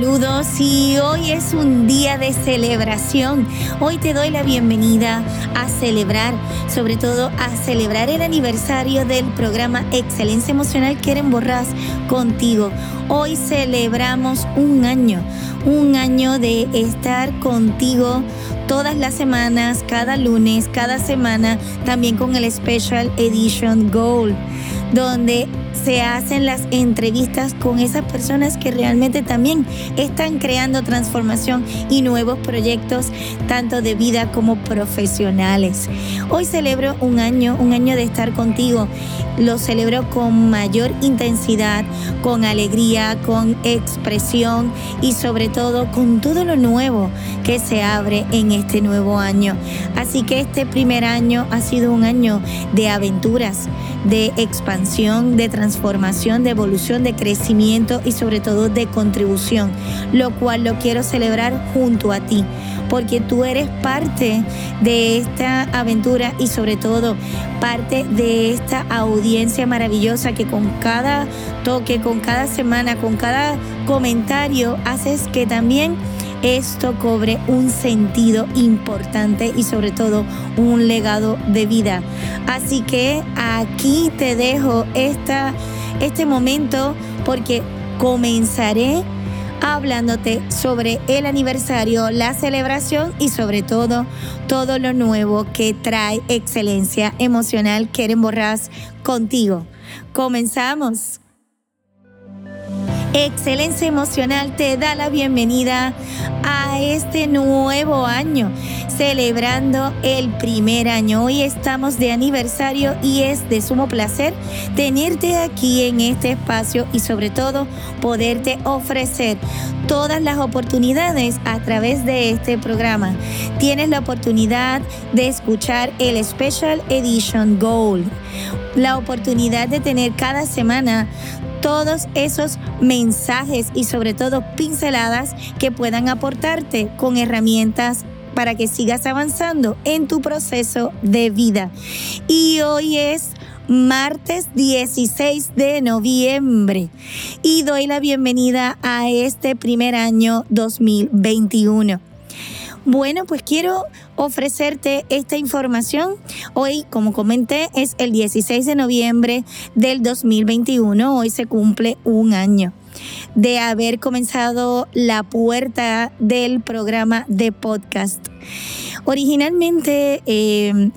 Saludos y hoy es un día de celebración. Hoy te doy la bienvenida a celebrar, sobre todo a celebrar el aniversario del programa Excelencia Emocional Quieren Borras contigo. Hoy celebramos un año, un año de estar contigo todas las semanas, cada lunes, cada semana, también con el Special Edition Gold, donde se hacen las entrevistas con esas personas que realmente también están creando transformación y nuevos proyectos, tanto de vida como profesionales. Hoy celebro un año, un año de estar contigo. Lo celebro con mayor intensidad, con alegría, con expresión y sobre todo con todo lo nuevo que se abre en este nuevo año. Así que este primer año ha sido un año de aventuras, de expansión, de transformación, de evolución, de crecimiento y sobre todo de contribución, lo cual lo quiero celebrar junto a ti, porque tú eres parte de esta aventura y sobre todo parte de esta audiencia maravillosa que con cada toque, con cada semana, con cada comentario, haces que también esto cobre un sentido importante y sobre todo un legado de vida. Así que aquí te dejo esta, este momento porque comenzaré hablándote sobre el aniversario, la celebración y sobre todo todo lo nuevo que trae excelencia emocional Keren Borrás contigo. Comenzamos. Excelencia Emocional te da la bienvenida a este nuevo año, celebrando el primer año. Hoy estamos de aniversario y es de sumo placer tenerte aquí en este espacio y sobre todo poderte ofrecer todas las oportunidades a través de este programa. Tienes la oportunidad de escuchar el Special Edition Gold, la oportunidad de tener cada semana todos esos mensajes y sobre todo pinceladas que puedan aportarte con herramientas para que sigas avanzando en tu proceso de vida. Y hoy es martes 16 de noviembre y doy la bienvenida a este primer año 2021. Bueno, pues quiero ofrecerte esta información. Hoy, como comenté, es el 16 de noviembre del 2021. Hoy se cumple un año de haber comenzado la puerta del programa de podcast. Originalmente, eh,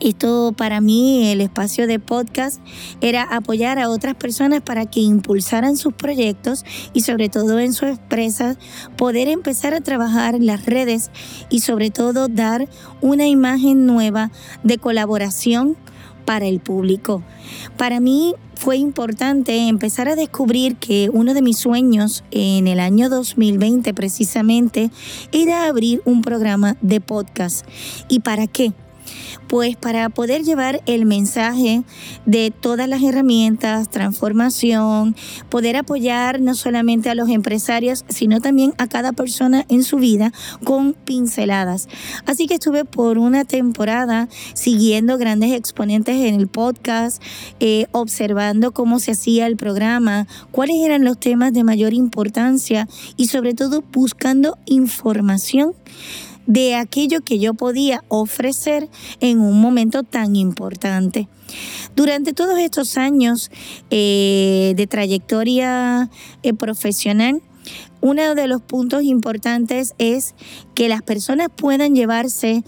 esto para mí, el espacio de podcast, era apoyar a otras personas para que impulsaran sus proyectos y sobre todo en sus empresas, poder empezar a trabajar en las redes y sobre todo dar una imagen nueva de colaboración para el público. Para mí fue importante empezar a descubrir que uno de mis sueños en el año 2020 precisamente era abrir un programa de podcast. ¿Y para qué? Pues para poder llevar el mensaje de todas las herramientas, transformación, poder apoyar no solamente a los empresarios, sino también a cada persona en su vida con pinceladas. Así que estuve por una temporada siguiendo grandes exponentes en el podcast, eh, observando cómo se hacía el programa, cuáles eran los temas de mayor importancia y sobre todo buscando información de aquello que yo podía ofrecer en un momento tan importante. Durante todos estos años eh, de trayectoria eh, profesional, uno de los puntos importantes es que las personas puedan llevarse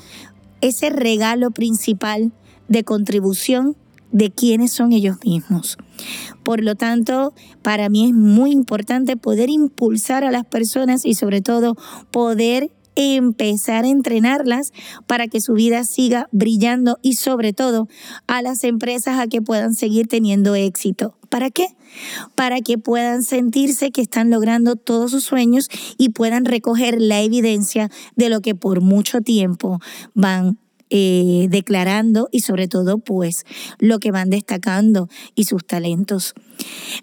ese regalo principal de contribución de quiénes son ellos mismos. Por lo tanto, para mí es muy importante poder impulsar a las personas y sobre todo poder empezar a entrenarlas para que su vida siga brillando y sobre todo a las empresas a que puedan seguir teniendo éxito. ¿Para qué? Para que puedan sentirse que están logrando todos sus sueños y puedan recoger la evidencia de lo que por mucho tiempo van eh, declarando y sobre todo pues lo que van destacando y sus talentos.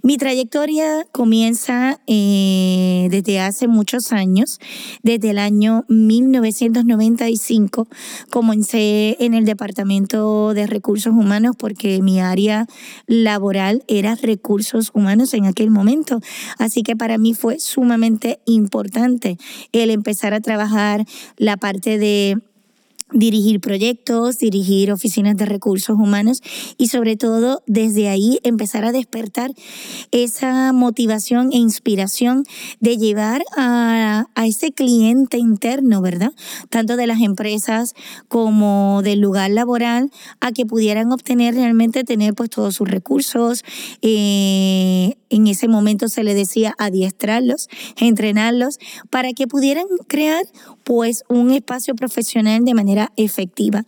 Mi trayectoria comienza eh, desde hace muchos años, desde el año 1995. Comencé en el Departamento de Recursos Humanos porque mi área laboral era recursos humanos en aquel momento. Así que para mí fue sumamente importante el empezar a trabajar la parte de dirigir proyectos, dirigir oficinas de recursos humanos y sobre todo desde ahí empezar a despertar esa motivación e inspiración de llevar a, ese cliente interno, ¿verdad? Tanto de las empresas como del lugar laboral a que pudieran obtener realmente tener pues todos sus recursos. Eh, en ese momento se le decía adiestrarlos, entrenarlos para que pudieran crear pues un espacio profesional de manera efectiva.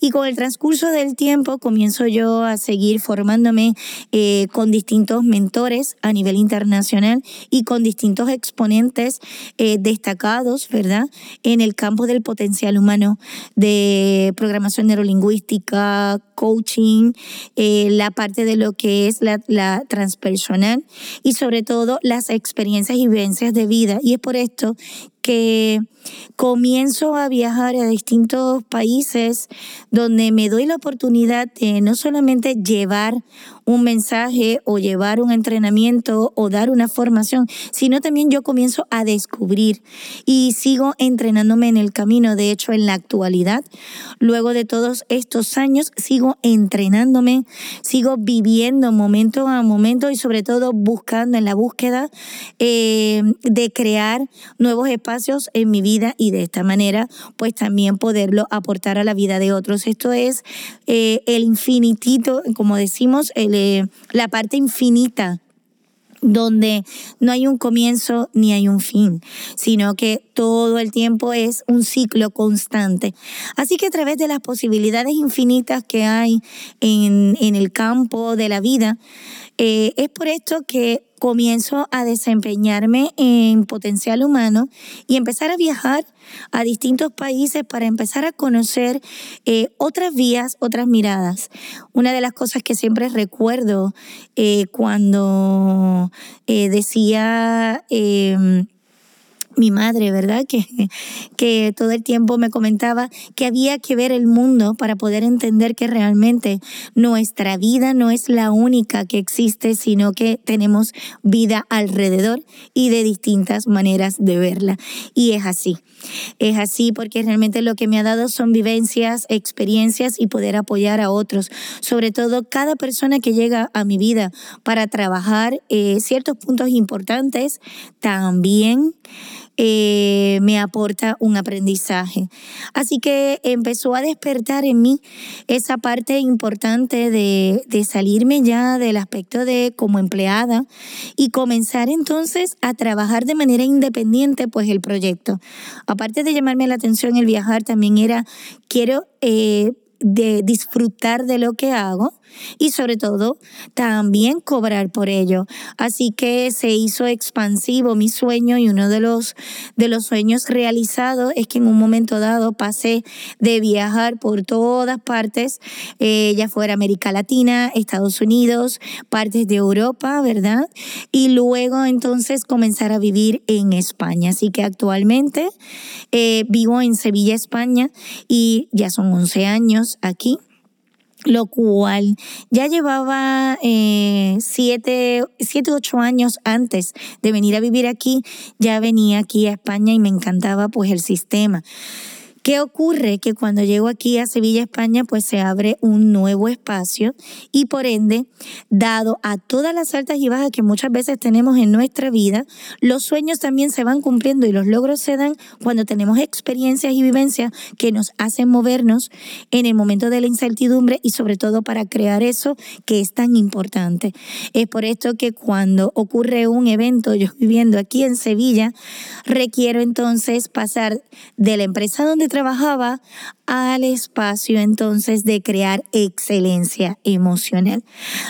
Y con el transcurso del tiempo comienzo yo a seguir formándome eh, con distintos mentores a nivel internacional y con distintos exponentes eh, destacados, ¿verdad? En el campo del potencial humano, de programación neurolingüística, coaching, eh, la parte de lo que es la, la transpersonal y sobre todo las experiencias y vivencias de vida. Y es por esto que comienzo a viajar a distintos países donde me doy la oportunidad de no solamente llevar un mensaje o llevar un entrenamiento o dar una formación, sino también yo comienzo a descubrir y sigo entrenándome en el camino. De hecho, en la actualidad, luego de todos estos años, sigo entrenándome, sigo viviendo momento a momento y sobre todo buscando en la búsqueda eh, de crear nuevos espacios en mi vida y de esta manera, pues también poderlo aportar a la vida de otros. Esto es eh, el infinitito, como decimos, el la parte infinita donde no hay un comienzo ni hay un fin, sino que todo el tiempo es un ciclo constante. Así que a través de las posibilidades infinitas que hay en, el campo de la vida, eh, es por esto que comienzo a desempeñarme en potencial humano y empezar a viajar a distintos países para empezar a conocer eh, otras vías, otras miradas. Una de las cosas que siempre recuerdo eh, cuando eh, decía em, mi madre, ¿verdad? Que, que todo el tiempo me comentaba que había que ver el mundo para poder entender que realmente nuestra vida no es la única que existe, sino que tenemos vida alrededor y de distintas maneras de verla. Y es así. Es así porque realmente lo que me ha dado son vivencias, experiencias y poder apoyar a otros. Sobre todo cada persona que llega a mi vida para trabajar eh, ciertos puntos importantes, también eh, me aporta un aprendizaje. Así que empezó a despertar en mí esa parte importante de, de salirme ya del aspecto de como empleada y comenzar entonces a trabajar de manera independiente pues el proyecto. Aparte de llamarme la atención el viajar, también era, quiero... Eh, de disfrutar de lo que hago y sobre todo también cobrar por ello. Así que se hizo expansivo mi sueño y uno de los, de los sueños realizados es que en un momento dado pasé de viajar por todas partes, eh, ya fuera América Latina, Estados Unidos, partes de Europa, ¿verdad? Y luego entonces comenzar a vivir en España. Así que actualmente eh, vivo en Sevilla, España y ya son 11 años aquí lo cual ya llevaba eh, siete, siete, ocho años antes de venir a vivir aquí, ya venía aquí a España y me encantaba pues el sistema. ¿Qué ocurre? Que cuando llego aquí a Sevilla, España, pues se abre un nuevo espacio y por ende, dado a todas las altas y bajas que muchas veces tenemos en nuestra vida, los sueños también se van cumpliendo y los logros se dan cuando tenemos experiencias y vivencias que nos hacen movernos en el momento de la incertidumbre y sobre todo para crear eso que es tan importante. Es por esto que cuando ocurre un evento, yo viviendo aquí en Sevilla, requiero entonces pasar de la empresa donde trabajaba al espacio entonces de crear excelencia emocional.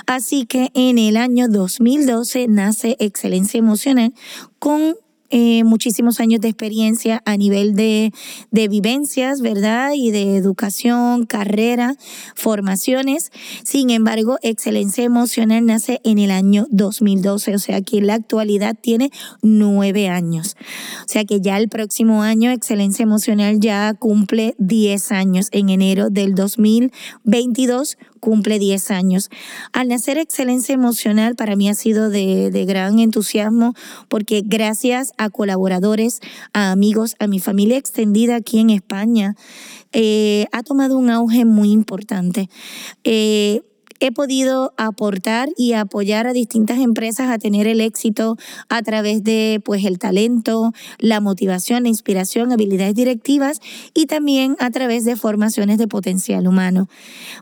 Así que en el año 2012 nace Excelencia Emocional con eh, muchísimos años de experiencia a nivel de, de vivencias, ¿verdad? Y de educación, carrera, formaciones. Sin embargo, Excelencia Emocional nace en el año 2012, o sea que en la actualidad tiene nueve años. O sea que ya el próximo año Excelencia Emocional ya cumple 10 años. En enero del 2022 cumple 10 años. Al nacer Excelencia Emocional para mí ha sido de, de, gran entusiasmo porque gracias a colaboradores, a amigos, a mi familia extendida aquí en España, eh, ha tomado un auge muy importante. Eh, he podido aportar y apoyar a distintas empresas a tener el éxito a través de pues el talento, la motivación, la inspiración, habilidades directivas y también a través de formaciones de potencial humano.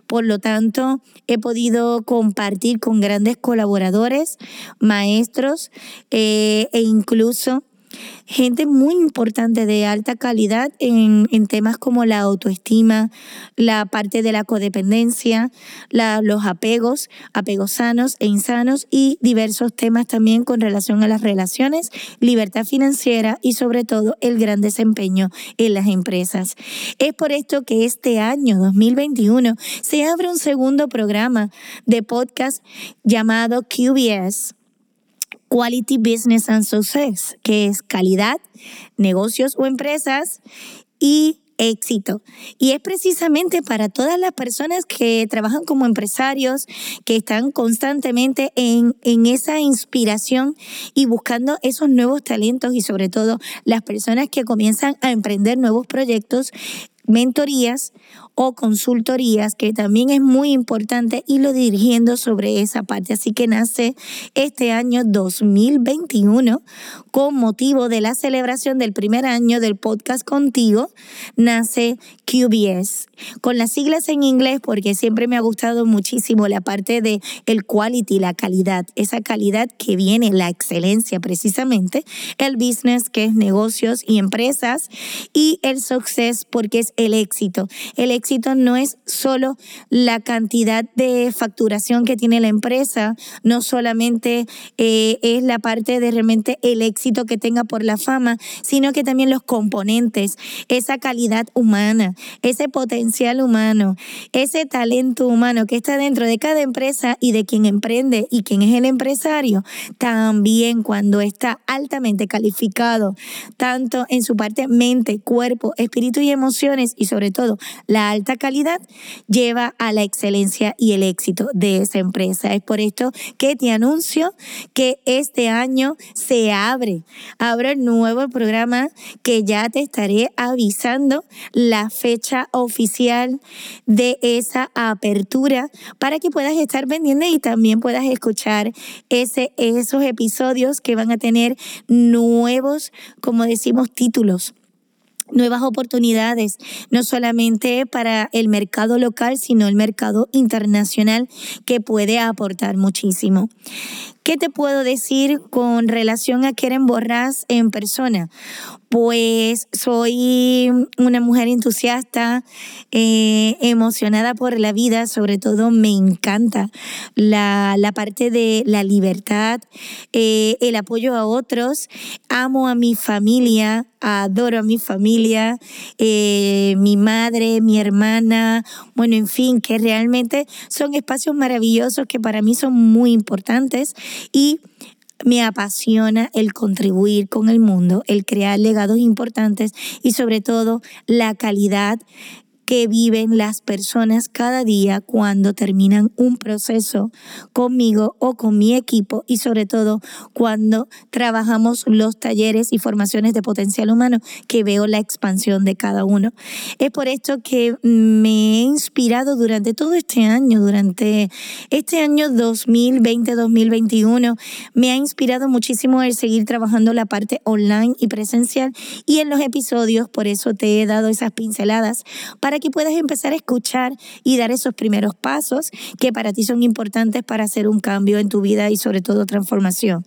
Por lo tanto, he podido compartir con grandes colaboradores, maestros eh, e incluso gente muy importante de alta calidad en, temas como la autoestima, la parte de la codependencia, los apegos, apegos sanos e insanos y diversos temas también con relación a las relaciones, libertad financiera y sobre todo el gran desempeño en las empresas. Es por esto que este año 2021 se abre un segundo programa de podcast llamado QBS Quality Business and Success, que es calidad, negocios o empresas y éxito. Y es precisamente para todas las personas que trabajan como empresarios, que están constantemente en, en, esa inspiración y buscando esos nuevos talentos y sobre todo las personas que comienzan a emprender nuevos proyectos, mentorías o consultorías, que también es muy importante irlo dirigiendo sobre esa parte. Así que nace este año 2021 con motivo de la celebración del primer año del podcast contigo, nace QBS. Con las siglas en inglés, porque siempre me ha gustado muchísimo la parte de el quality, la calidad, esa calidad que viene, la excelencia precisamente, el business, que es negocios y empresas, y el success, porque es el éxito. El éxito no es solo la cantidad de facturación que tiene la empresa, no solamente eh, es la parte de realmente el éxito que tenga por la fama, sino que también los componentes, esa calidad humana, ese potencial humano, ese talento humano que está dentro de cada empresa y de quien emprende y quien es el empresario, también cuando está altamente calificado, tanto en su parte mente, cuerpo, espíritu y emociones y sobre todo la alta calidad lleva a la excelencia y el éxito de esa empresa. Es por esto que te anuncio que este año se abre, abre el nuevo programa que ya te estaré avisando la fecha oficial de esa apertura para que puedas estar pendiente y también puedas escuchar ese, esos episodios que van a tener nuevos, como decimos, títulos nuevas oportunidades, no solamente para el mercado local, sino el mercado internacional que puede aportar muchísimo. ¿Qué te puedo decir con relación a Keren Borrás en persona? Pues soy una mujer entusiasta, eh, emocionada por la vida, sobre todo me encanta la, parte de la libertad, eh, el apoyo a otros, amo a mi familia, adoro a mi familia, eh, mi madre, mi hermana, bueno, en fin, que realmente son espacios maravillosos que para mí son muy importantes y me apasiona el contribuir con el mundo, el crear legados importantes y sobre todo la calidad que viven las personas cada día cuando terminan un proceso conmigo o con mi equipo y sobre todo cuando trabajamos los talleres y formaciones de potencial humano que veo la expansión de cada uno. Es por esto que me he inspirado durante todo este año, durante este año 2020-2021, me ha inspirado muchísimo el seguir trabajando la parte online y presencial y en los episodios, por eso te he dado esas pinceladas para que puedas empezar a escuchar y dar esos primeros pasos que para ti son importantes para hacer un cambio en tu vida y sobre todo transformación.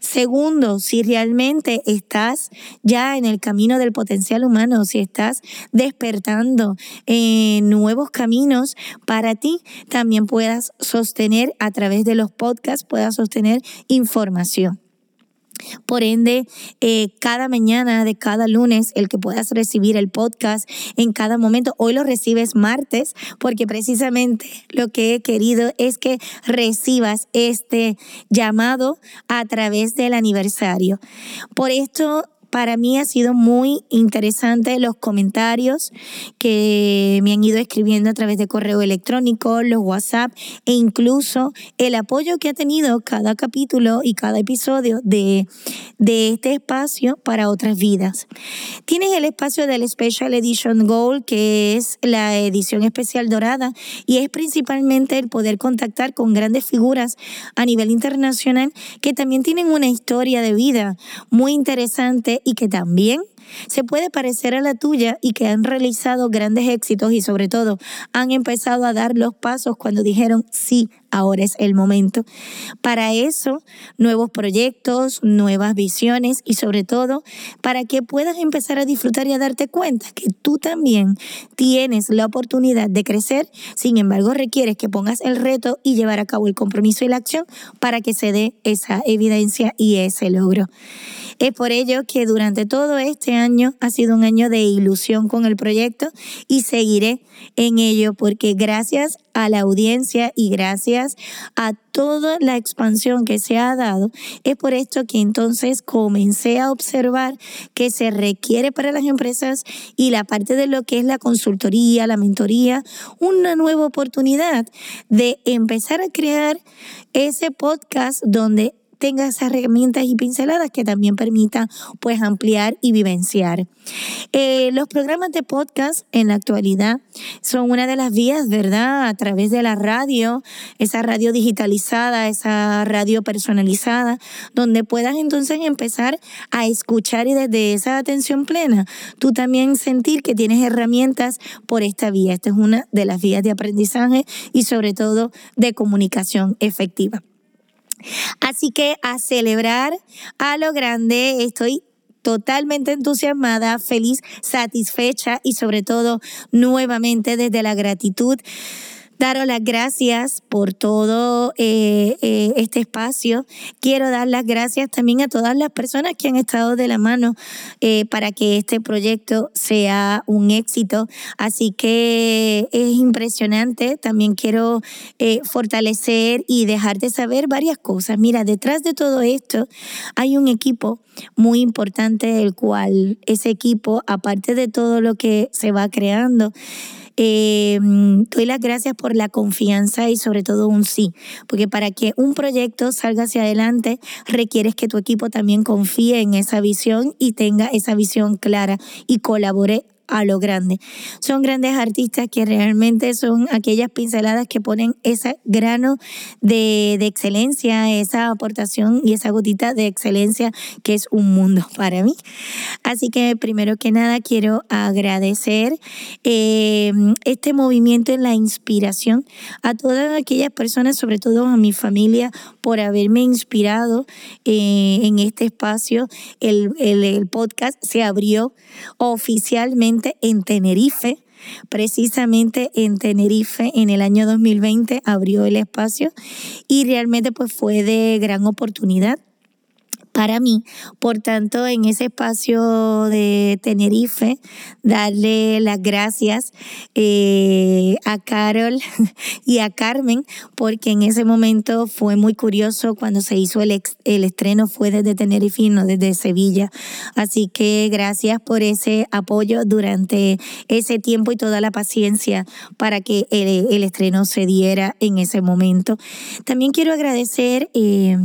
Segundo, si realmente estás ya en el camino del potencial humano, si estás despertando en nuevos caminos para ti, también puedas sostener a través de los podcasts, puedas sostener información. Por ende, eh, cada mañana de cada lunes, el que puedas recibir el podcast en cada momento, hoy lo recibes martes, porque precisamente lo que he querido es que recibas este llamado a través del aniversario. Por esto para mí ha sido muy interesante los comentarios que me han ido escribiendo a través de correo electrónico, los WhatsApp e incluso el apoyo que ha tenido cada capítulo y cada episodio de, de este espacio para otras vidas. Tienes el espacio del Special Edition Gold, que es la edición especial dorada y es principalmente el poder contactar con grandes figuras a nivel internacional que también tienen una historia de vida muy interesante y que también se puede parecer a la tuya y que han realizado grandes éxitos y sobre todo han empezado a dar los pasos cuando dijeron sí, ahora es el momento. Para eso, nuevos proyectos, nuevas visiones y sobre todo para que puedas empezar a disfrutar y a darte cuenta que tú también tienes la oportunidad de crecer, sin embargo requieres que pongas el reto y llevar a cabo el compromiso y la acción para que se dé esa evidencia y ese logro. Es por ello que durante todo este año ha sido un año de ilusión con el proyecto y seguiré en ello porque gracias a la audiencia y gracias a toda la expansión que se ha dado, es por esto que entonces comencé a observar que se requiere para las empresas y la parte de lo que es la consultoría, la mentoría, una nueva oportunidad de empezar a crear ese podcast donde tenga esas herramientas y pinceladas que también permitan pues ampliar y vivenciar. Eh, los programas de podcast en la actualidad son una de las vías, ¿verdad? A través de la radio, esa radio digitalizada, esa radio personalizada, donde puedas entonces empezar a escuchar y desde esa atención plena, tú también sentir que tienes herramientas por esta vía. Esta es una de las vías de aprendizaje y sobre todo de comunicación efectiva. Así que a celebrar a lo grande, estoy totalmente entusiasmada, feliz, satisfecha y sobre todo nuevamente desde la gratitud daros las gracias por todo eh, eh, este espacio. Quiero dar las gracias también a todas las personas que han estado de la mano eh, para que este proyecto sea un éxito. Así que es impresionante. También quiero fortalecer y dejarte saber varias cosas. Mira, detrás de todo esto hay un equipo muy importante, el cual ese equipo, aparte de todo lo que se va creando, eh, doy las gracias por la confianza y sobre todo un sí, porque para que un proyecto salga hacia adelante requieres que tu equipo también confíe en esa visión y tenga esa visión clara y colabore a lo grande. Son grandes artistas que realmente son aquellas pinceladas que ponen ese grano de, de, excelencia, esa aportación y esa gotita de excelencia que es un mundo para mí. Así que primero que nada quiero agradecer eh, este movimiento en la inspiración a todas aquellas personas, sobre todo a mi familia, por haberme inspirado eh, en este espacio. El, el podcast se abrió oficialmente en Tenerife. Precisamente en Tenerife en el año 2020 abrió el espacio y realmente pues fue de gran oportunidad para mí. Por tanto, en ese espacio de Tenerife, darle las gracias eh, a Carol y a Carmen, porque en ese momento fue muy curioso cuando se hizo el, el estreno, fue desde Tenerife y no desde Sevilla. Así que gracias por ese apoyo durante ese tiempo y toda la paciencia para que el, el estreno se diera en ese momento. También quiero agradecer... Eh,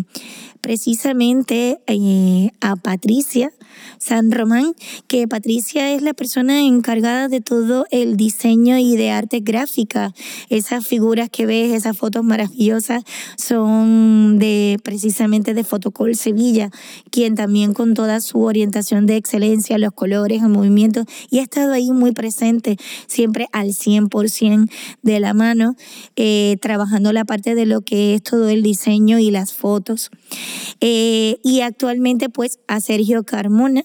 precisamente eh, a Patricia San Román, que Patricia es la persona encargada de todo el diseño y de arte gráfica. Esas figuras que ves, esas fotos maravillosas, son de precisamente de Fotocol Sevilla, quien también con toda su orientación de excelencia, los colores, el movimiento, y ha estado ahí muy presente, siempre al 100% de la mano, eh, trabajando la parte de lo que es todo el diseño y las fotos. Eh, y actualmente pues a Sergio Carmona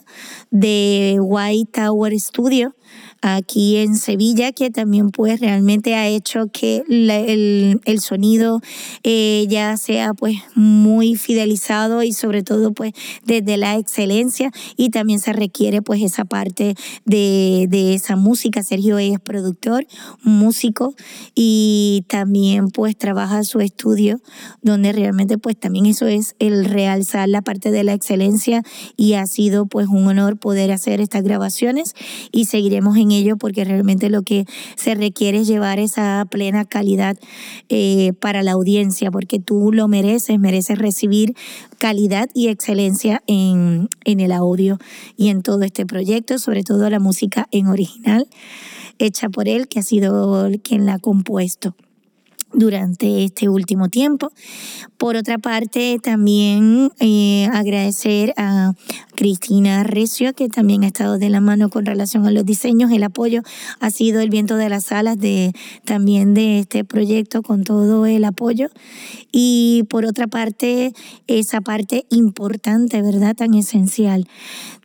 de White Tower Studio aquí en Sevilla, que también pues realmente ha hecho que el, el, sonido eh, ya sea pues muy fidelizado y sobre todo pues desde la excelencia y también se requiere pues esa parte de, de esa música. Sergio es productor, músico y también pues trabaja su estudio donde realmente pues también eso es el realzar la parte de la excelencia y ha sido pues un honor poder hacer estas grabaciones y seguiremos en ello porque realmente lo que se requiere es llevar esa plena calidad eh, para la audiencia porque tú lo mereces, mereces recibir calidad y excelencia en, en el audio y en todo este proyecto, sobre todo la música en original hecha por él, que ha sido quien la ha compuesto durante este último tiempo. Por otra parte, también eh, agradecer a Cristina Recio, que también ha estado de la mano con relación a los diseños. El apoyo ha sido el viento de las salas de, también de este proyecto con todo el apoyo. Y por otra parte, esa parte importante, ¿verdad? Tan esencial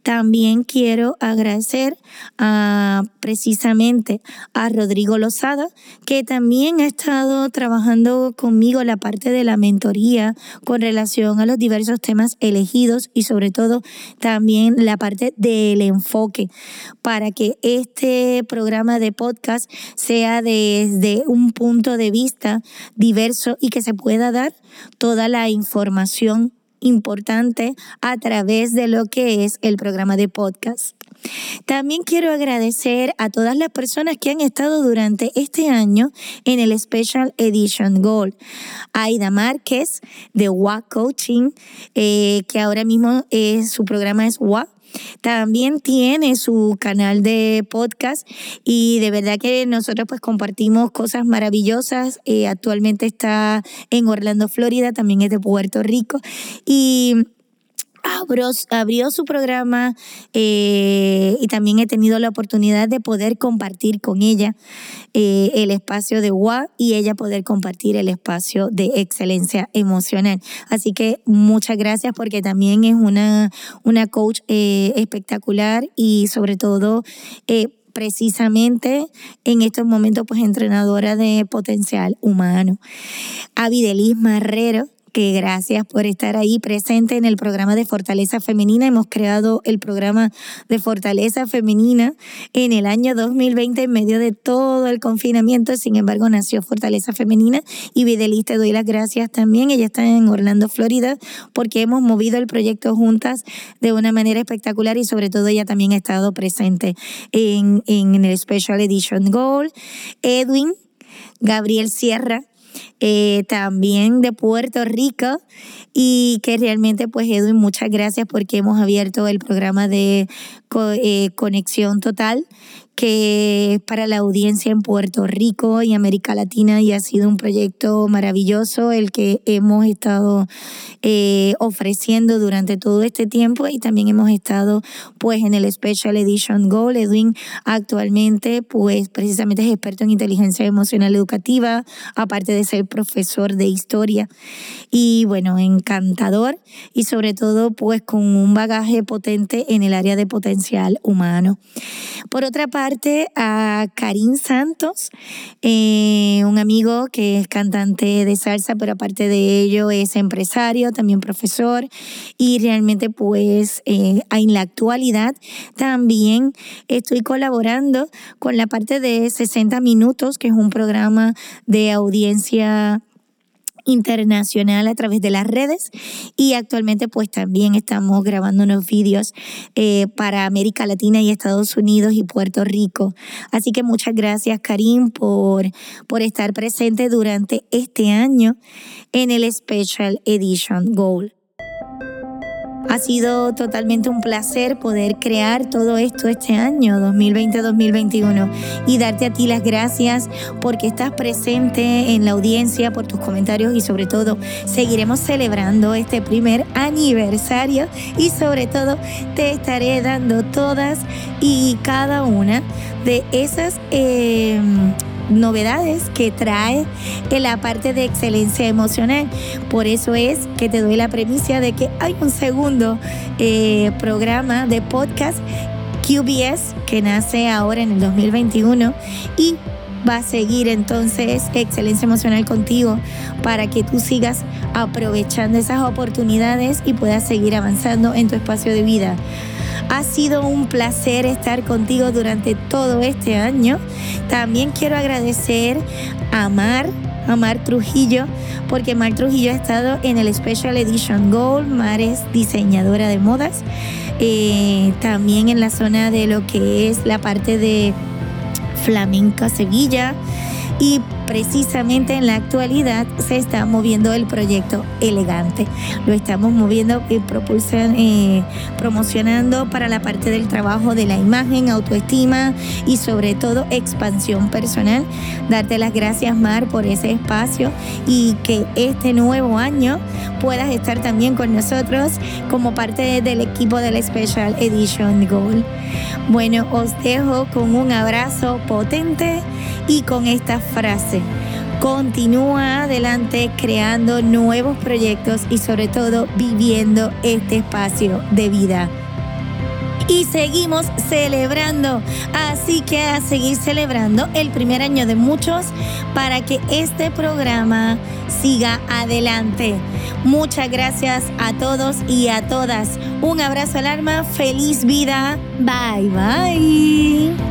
también quiero agradecer a, precisamente a Rodrigo Lozada, que también ha estado trabajando conmigo la parte de la mentoría con relación a los diversos temas elegidos y sobre todo también la parte del enfoque para que este programa de podcast sea desde un punto de vista diverso y que se pueda dar toda la información importante a través de lo que es el programa de podcast. También quiero agradecer a todas las personas que han estado durante este año en el Special Edition Gold. Aida Márquez de WA Coaching, eh, que ahora mismo su programa es WA también tiene su canal de podcast y de verdad que nosotros pues compartimos cosas maravillosas. Eh, actualmente está en Orlando, Florida, también es de Puerto Rico y Abrió, abrió, su programa eh, y también he tenido la oportunidad de poder compartir con ella eh, el espacio de WA y ella poder compartir el espacio de excelencia emocional. Así que muchas gracias porque también es una, una coach eh, espectacular y sobre todo precisamente en estos momentos pues entrenadora de potencial humano. Avidelis Marrero que gracias por estar ahí presente en el programa de Fortaleza Femenina. Hemos creado el programa de Fortaleza Femenina en el año 2020 en medio de todo el confinamiento. Sin embargo, nació Fortaleza Femenina y Videlis te doy las gracias también. Ella está en Orlando, Florida, porque hemos movido el proyecto juntas de una manera espectacular y sobre todo ella también ha estado presente en, en el Special Edition Gold. Edwin, Gabriel Sierra, eh, también de Puerto Rico. Y que realmente pues Edwin muchas gracias porque hemos abierto el programa de eh, Conexión Total que es para la audiencia en Puerto Rico y América Latina y ha sido un proyecto maravilloso el que hemos estado eh, ofreciendo durante todo este tiempo y también hemos estado pues en el Special Edition Gold. Edwin actualmente pues precisamente es experto en inteligencia emocional educativa, aparte de ser profesor de historia y bueno, encantador y sobre todo pues con un bagaje potente en el área de potencial humano. Por otra parte, a Karim Santos, eh, un amigo que es cantante de salsa, pero aparte de ello es empresario, también profesor y realmente pues eh, en la actualidad también estoy colaborando con la parte de 60 minutos, que es un programa de audiencia internacional a través de las redes y actualmente pues también estamos grabando unos vídeos eh, para América Latina y Estados Unidos y Puerto Rico. Así que muchas gracias Karim por, por estar presente durante este año en el Special Edition Gold. Ha sido totalmente un placer poder crear todo esto este año 2020-2021 y darte a ti las gracias porque estás presente en la audiencia, por tus comentarios y sobre todo seguiremos celebrando este primer aniversario. Y sobre todo te estaré dando todas y cada una de esas... Eh, novedades que trae en la parte de excelencia emocional. Por eso es que te doy la premisa de que hay un segundo eh, programa de podcast QBS, que nace ahora en el 2021, y va a seguir entonces Excelencia Emocional contigo para que tú sigas aprovechando esas oportunidades y puedas seguir avanzando en tu espacio de vida. Ha sido un placer estar contigo durante todo este año. También quiero agradecer a Mar, a Mar Trujillo, porque Mar Trujillo ha estado en el Special Edition Gold. Mar es diseñadora de modas. Eh, también en la zona de lo que es la parte de Flamenca Sevilla y precisamente en la actualidad se está moviendo el proyecto Elegante. Lo estamos moviendo y eh, promocionando para la parte del trabajo de la imagen, autoestima y sobre todo expansión personal. Darte las gracias Mar por ese espacio y que este nuevo año puedas estar también con nosotros como parte del equipo de la Special Edition Gold. Bueno, os dejo con un abrazo potente y con esta frase. Continúa adelante creando nuevos proyectos y sobre todo viviendo este espacio de vida y seguimos celebrando. Así que a seguir celebrando el primer año de muchos para que este programa siga adelante. Muchas gracias a todos y a todas. Un abrazo al alma, feliz vida. Bye bye.